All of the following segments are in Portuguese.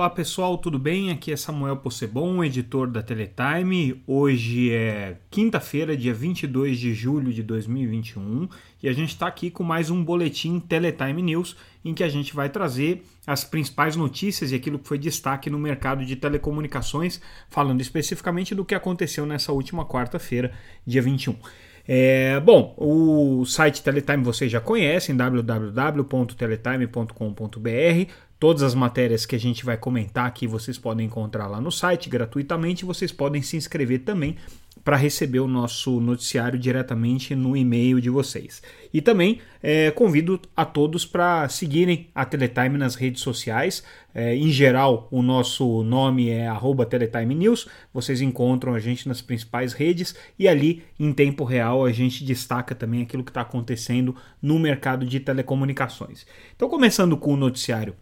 olá pessoal, tudo bem? Aqui é Samuel Possebon, editor da Teletime. Hoje é quinta-feira, dia 22 de julho de 2021 e a gente está aqui com mais um boletim Teletime News em que a gente vai trazer as principais notícias e aquilo que foi destaque no mercado de telecomunicações, falando especificamente do que aconteceu nessa última quarta-feira, dia 21. É, bom, o site Teletime vocês já conhecem, www.teletime.com.br. Todas as matérias que a gente vai comentar aqui vocês podem encontrar lá no site gratuitamente. Vocês podem se inscrever também para receber o nosso noticiário diretamente no e-mail de vocês. E também é, convido a todos para seguirem a Teletime nas redes sociais. É, em geral, o nosso nome é Teletime News. Vocês encontram a gente nas principais redes e ali, em tempo real, a gente destaca também aquilo que está acontecendo no mercado de telecomunicações. Então, começando com o noticiário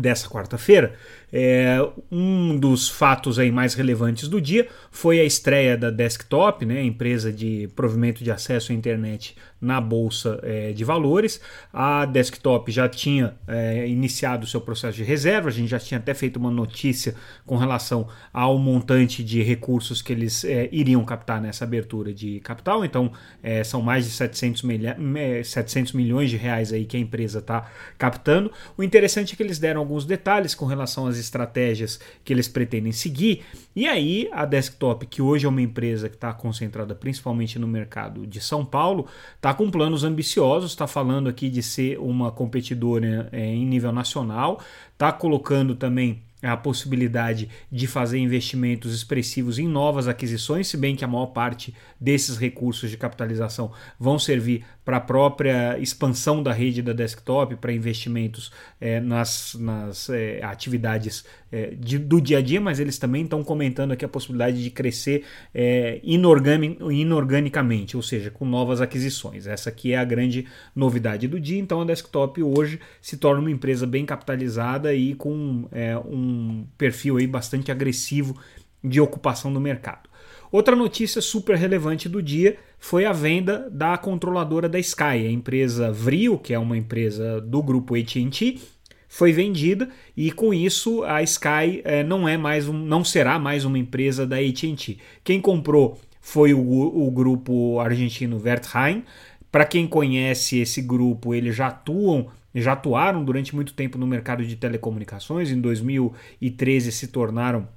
dessa quarta-feira, é, um dos fatos aí mais relevantes do dia foi a estreia da Desktop, né, empresa de provimento de acesso à internet na Bolsa é, de Valores. A Desktop já tinha é, iniciado o seu processo de reserva, a gente já tinha até feito uma notícia com relação ao montante de recursos que eles é, iriam captar nessa abertura de capital, então é, são mais de 700, milha 700 milhões de reais aí que a empresa está captando. O interessante é que eles deram alguns detalhes com relação às estratégias que eles pretendem seguir, e aí a Desktop, que hoje é uma empresa que está concentrada principalmente no mercado de São Paulo, está com planos ambiciosos, está falando aqui de ser uma competidora é, em nível nacional, está colocando também a possibilidade de fazer investimentos expressivos em novas aquisições, se bem que a maior parte desses recursos de capitalização vão servir para a própria expansão da rede da desktop, para investimentos é, nas, nas é, atividades é, de, do dia a dia, mas eles também estão comentando aqui a possibilidade de crescer é, inorgani, inorganicamente, ou seja, com novas aquisições. Essa aqui é a grande novidade do dia. Então a desktop hoje se torna uma empresa bem capitalizada e com é, um perfil aí bastante agressivo de ocupação do mercado. Outra notícia super relevante do dia foi a venda da controladora da Sky, a empresa Vrio, que é uma empresa do grupo AT&T, foi vendida e com isso a Sky é, não é mais um, não será mais uma empresa da AT&T. Quem comprou foi o, o grupo argentino Wertheim. Para quem conhece esse grupo, eles já atuam já atuaram durante muito tempo no mercado de telecomunicações. Em 2013 se tornaram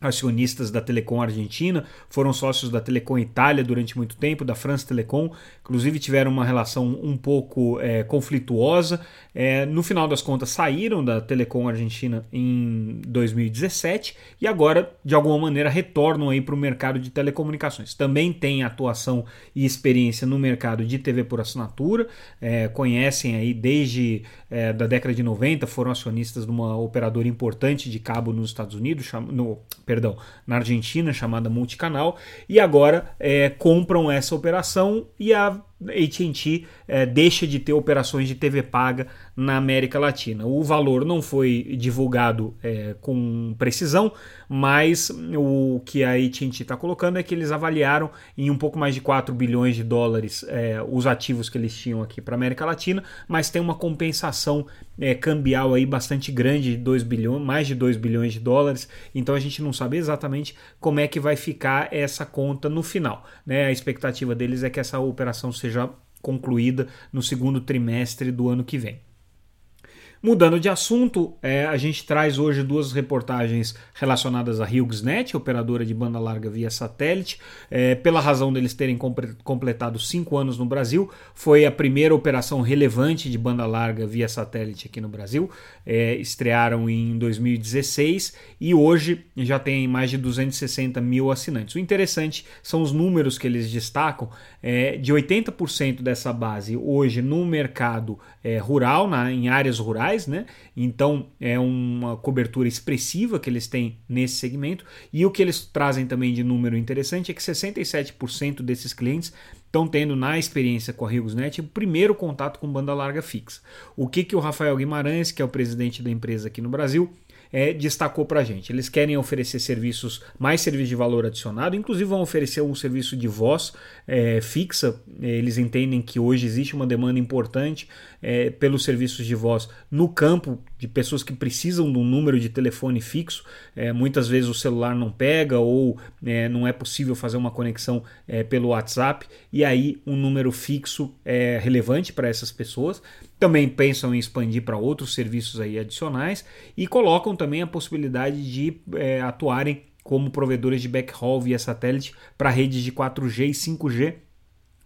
acionistas da Telecom Argentina, foram sócios da Telecom Itália durante muito tempo, da France Telecom, inclusive tiveram uma relação um pouco é, conflituosa. É, no final das contas, saíram da Telecom Argentina em 2017 e agora, de alguma maneira, retornam aí para o mercado de telecomunicações. Também têm atuação e experiência no mercado de TV por assinatura, é, conhecem aí desde é, da década de 90, foram acionistas de uma operadora importante de cabo nos Estados Unidos, no perdão, na Argentina, chamada Multicanal, e agora é, compram essa operação e a AT&T é, deixa de ter operações de TV paga na América Latina. O valor não foi divulgado é, com precisão, mas o que a AT&T está colocando é que eles avaliaram em um pouco mais de 4 bilhões de dólares é, os ativos que eles tinham aqui para a América Latina, mas tem uma compensação é, cambial aí bastante grande, de 2 bilhões, mais de 2 bilhões de dólares, então a gente não sabe exatamente como é que vai ficar essa conta no final. Né? A expectativa deles é que essa operação seja concluída no segundo trimestre do ano que vem. Mudando de assunto, é, a gente traz hoje duas reportagens relacionadas à HughesNet, operadora de banda larga via satélite. É, pela razão deles terem completado cinco anos no Brasil, foi a primeira operação relevante de banda larga via satélite aqui no Brasil. É, estrearam em 2016 e hoje já tem mais de 260 mil assinantes. O interessante são os números que eles destacam: é, de 80% dessa base hoje no mercado é, rural, na, em áreas rurais né? Então é uma cobertura expressiva que eles têm nesse segmento. E o que eles trazem também de número interessante é que 67% desses clientes estão tendo na experiência com a RiosNet o primeiro contato com banda larga fixa. O que, que o Rafael Guimarães, que é o presidente da empresa aqui no Brasil, é, destacou para a gente. Eles querem oferecer serviços, mais serviços de valor adicionado, inclusive vão oferecer um serviço de voz é, fixa. Eles entendem que hoje existe uma demanda importante é, pelos serviços de voz no campo de pessoas que precisam de um número de telefone fixo. É, muitas vezes o celular não pega ou é, não é possível fazer uma conexão é, pelo WhatsApp e aí um número fixo é relevante para essas pessoas também pensam em expandir para outros serviços aí adicionais e colocam também a possibilidade de é, atuarem como provedores de backhaul via satélite para redes de 4G e 5G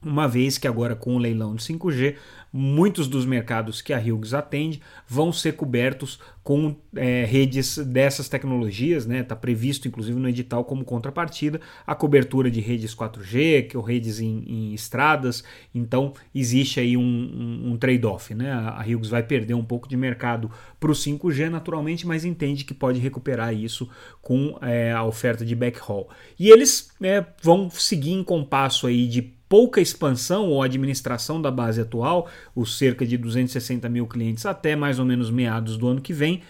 uma vez que agora com o leilão de 5G, muitos dos mercados que a Hughes atende vão ser cobertos com é, redes dessas tecnologias, né? Está previsto, inclusive, no edital como contrapartida a cobertura de redes 4G, que ou redes em, em estradas. Então existe aí um, um, um trade-off, né? A Hughes vai perder um pouco de mercado para o 5G, naturalmente, mas entende que pode recuperar isso com é, a oferta de backhaul. E eles é, vão seguir em compasso aí de pouca expansão ou administração da base atual, os cerca de 260 mil clientes, até mais ou menos meados do ano que vem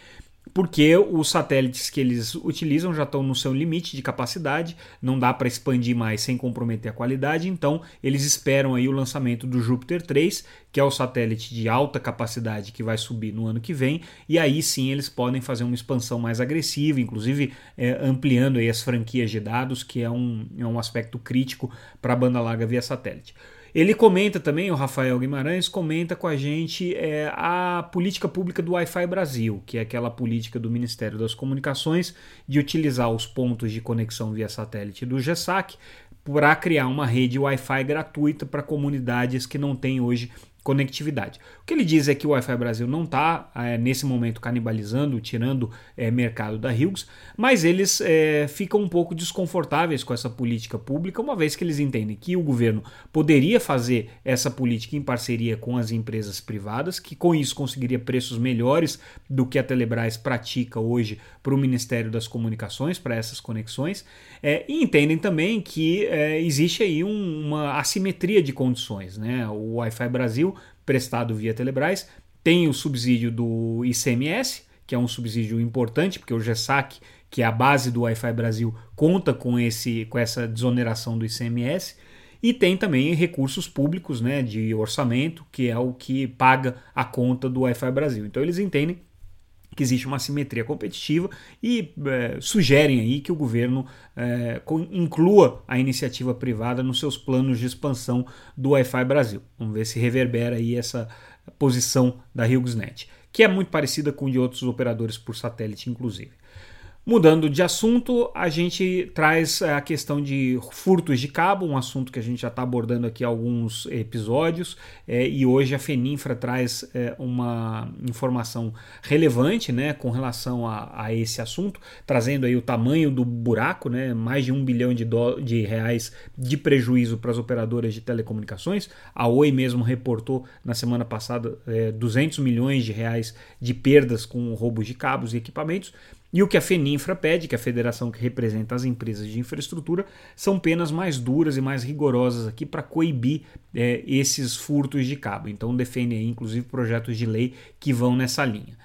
porque os satélites que eles utilizam já estão no seu limite de capacidade, não dá para expandir mais sem comprometer a qualidade, então eles esperam aí o lançamento do Júpiter 3, que é o satélite de alta capacidade que vai subir no ano que vem, e aí sim eles podem fazer uma expansão mais agressiva, inclusive é, ampliando aí as franquias de dados, que é um, é um aspecto crítico para a banda larga via satélite. Ele comenta também, o Rafael Guimarães comenta com a gente é, a política pública do Wi-Fi Brasil, que é aquela política do Ministério das Comunicações de utilizar os pontos de conexão via satélite do GESAC para criar uma rede Wi-Fi gratuita para comunidades que não têm hoje conectividade. O que ele diz é que o Wi-Fi Brasil não está, é, nesse momento, canibalizando, tirando é, mercado da Hughes, mas eles é, ficam um pouco desconfortáveis com essa política pública, uma vez que eles entendem que o governo poderia fazer essa política em parceria com as empresas privadas, que com isso conseguiria preços melhores do que a Telebrás pratica hoje para o Ministério das Comunicações, para essas conexões, e entendem também que existe aí um, uma assimetria de condições. Né? O Wi-Fi Brasil prestado via Telebrás, tem o subsídio do ICMS, que é um subsídio importante, porque o GESAC, que é a base do Wi-Fi Brasil, conta com, esse, com essa desoneração do ICMS, e tem também recursos públicos né, de orçamento, que é o que paga a conta do Wi-Fi Brasil. Então eles entendem que existe uma simetria competitiva e é, sugerem aí que o governo é, inclua a iniciativa privada nos seus planos de expansão do Wi-Fi Brasil. Vamos ver se reverbera aí essa posição da HughesNet, que é muito parecida com de outros operadores por satélite, inclusive. Mudando de assunto, a gente traz a questão de furtos de cabo, um assunto que a gente já está abordando aqui alguns episódios, é, e hoje a Feninfra traz é, uma informação relevante né, com relação a, a, esse assunto, trazendo aí o tamanho do buraco, né, mais de um bilhão de, do, de reais de prejuízo para as operadoras de telecomunicações. A Oi mesmo reportou na semana passada é, 200 milhões de reais de perdas com roubos de cabos e equipamentos. E o que a FENINFRA pede, que é a federação que representa as empresas de infraestrutura, são penas mais duras e mais rigorosas aqui para coibir é, esses furtos de cabo. Então defendem aí, inclusive, projetos de lei que vão nessa linha.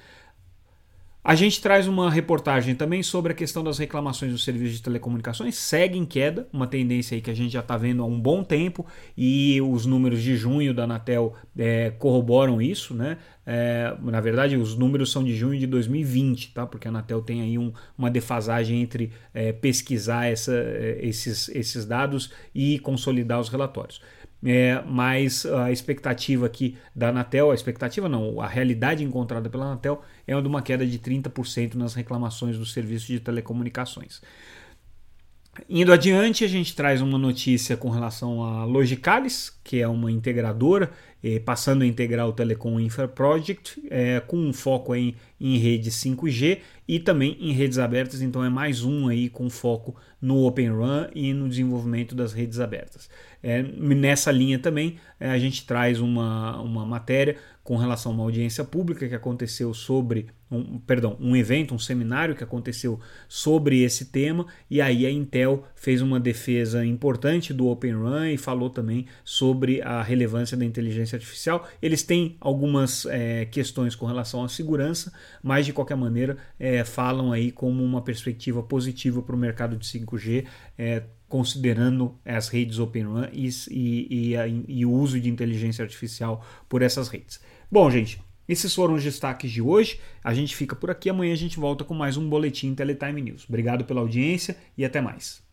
A gente traz uma reportagem também sobre a questão das reclamações dos serviços de telecomunicações. Segue em queda, uma tendência aí que a gente já está vendo há um bom tempo e os números de junho da Anatel é, corroboram isso, né? É, na verdade, os números são de junho de 2020, tá? Porque a Anatel tem aí um, uma defasagem entre é, pesquisar essa, é, esses, esses dados e consolidar os relatórios. É, mas a expectativa aqui da Anatel, a expectativa não, a realidade encontrada pela Anatel é de uma queda de 30% nas reclamações dos serviços de telecomunicações. Indo adiante, a gente traz uma notícia com relação a Logicalis, que é uma integradora, eh, passando a integrar o Telecom Infra Project, eh, com um foco em, em rede 5G e também em redes abertas, então é mais um aí com foco no Open Run e no desenvolvimento das redes abertas. É, nessa linha também é, a gente traz uma, uma matéria com relação a uma audiência pública que aconteceu sobre, um, perdão, um evento, um seminário que aconteceu sobre esse tema, e aí a Intel fez uma defesa importante do Open Run e falou também sobre a relevância da inteligência artificial. Eles têm algumas é, questões com relação à segurança, mas de qualquer maneira é, falam aí como uma perspectiva positiva para o mercado de 5G. É, considerando as redes Open RAN e, e, e, e o uso de inteligência artificial por essas redes. Bom, gente, esses foram os destaques de hoje. A gente fica por aqui. Amanhã a gente volta com mais um Boletim Teletime News. Obrigado pela audiência e até mais.